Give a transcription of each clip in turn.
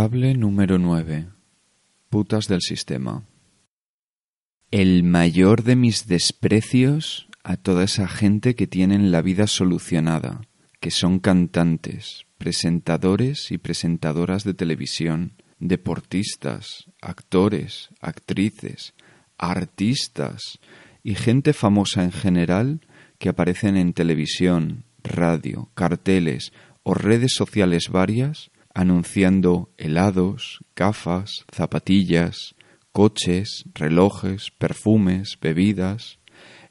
Cable número 9. Putas del sistema. El mayor de mis desprecios a toda esa gente que tienen la vida solucionada, que son cantantes, presentadores y presentadoras de televisión, deportistas, actores, actrices, artistas y gente famosa en general que aparecen en televisión, radio, carteles o redes sociales varias anunciando helados, gafas, zapatillas, coches, relojes, perfumes, bebidas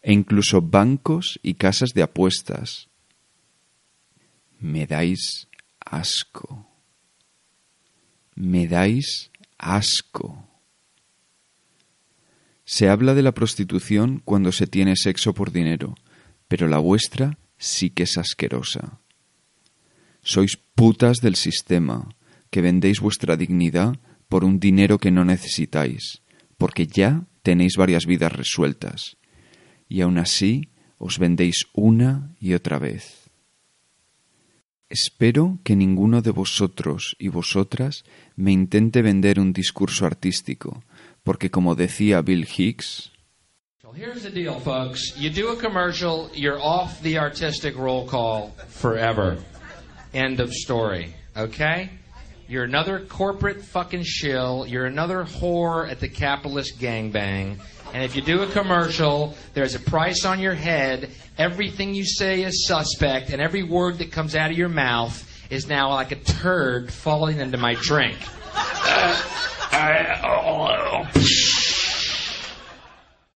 e incluso bancos y casas de apuestas. Me dais asco. Me dais asco. Se habla de la prostitución cuando se tiene sexo por dinero, pero la vuestra sí que es asquerosa. Sois putas del sistema, que vendéis vuestra dignidad por un dinero que no necesitáis, porque ya tenéis varias vidas resueltas, y aun así os vendéis una y otra vez. Espero que ninguno de vosotros y vosotras me intente vender un discurso artístico, porque como decía Bill Hicks, here's the deal, folks. You do a commercial, you're off the artistic roll call forever. End of story. Okay? You're another corporate fucking shill. You're another whore at the capitalist gangbang. And if you do a commercial, there's a price on your head. Everything you say is suspect, and every word that comes out of your mouth is now like a turd falling into my drink. Uh, I- oh,